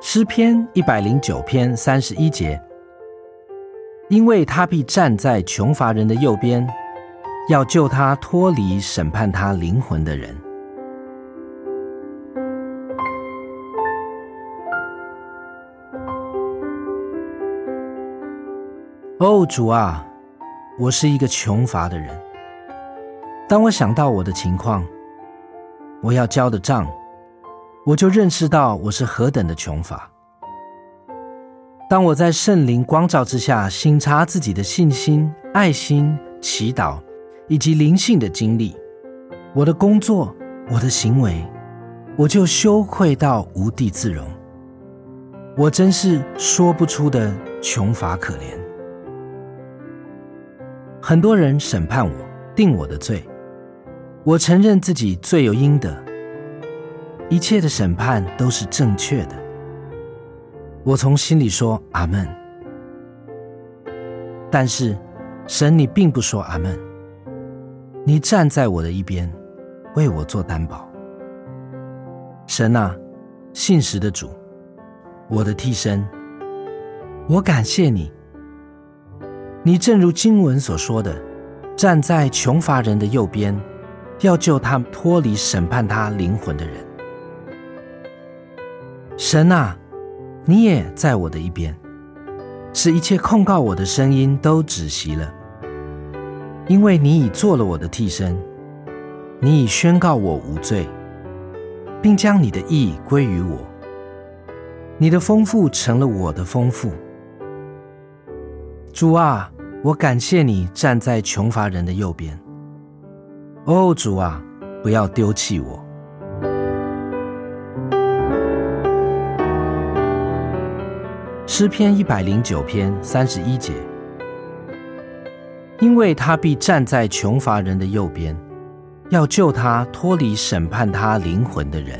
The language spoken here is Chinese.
诗篇一百零九篇三十一节，因为他必站在穷乏人的右边，要救他脱离审判他灵魂的人。哦，主啊，我是一个穷乏的人。当我想到我的情况，我要交的账。我就认识到我是何等的穷乏。当我在圣灵光照之下，省察自己的信心、爱心、祈祷以及灵性的经历，我的工作、我的行为，我就羞愧到无地自容。我真是说不出的穷乏可怜。很多人审判我，定我的罪，我承认自己罪有应得。一切的审判都是正确的，我从心里说阿门。但是，神，你并不说阿门。你站在我的一边，为我做担保。神啊，信实的主，我的替身，我感谢你。你正如经文所说的，站在穷乏人的右边，要救他脱离审判他灵魂的人。神啊，你也在我的一边，使一切控告我的声音都止息了，因为你已做了我的替身，你已宣告我无罪，并将你的义归于我，你的丰富成了我的丰富。主啊，我感谢你站在穷乏人的右边。哦，主啊，不要丢弃我。诗篇一百零九篇三十一节，因为他必站在穷乏人的右边，要救他脱离审判他灵魂的人。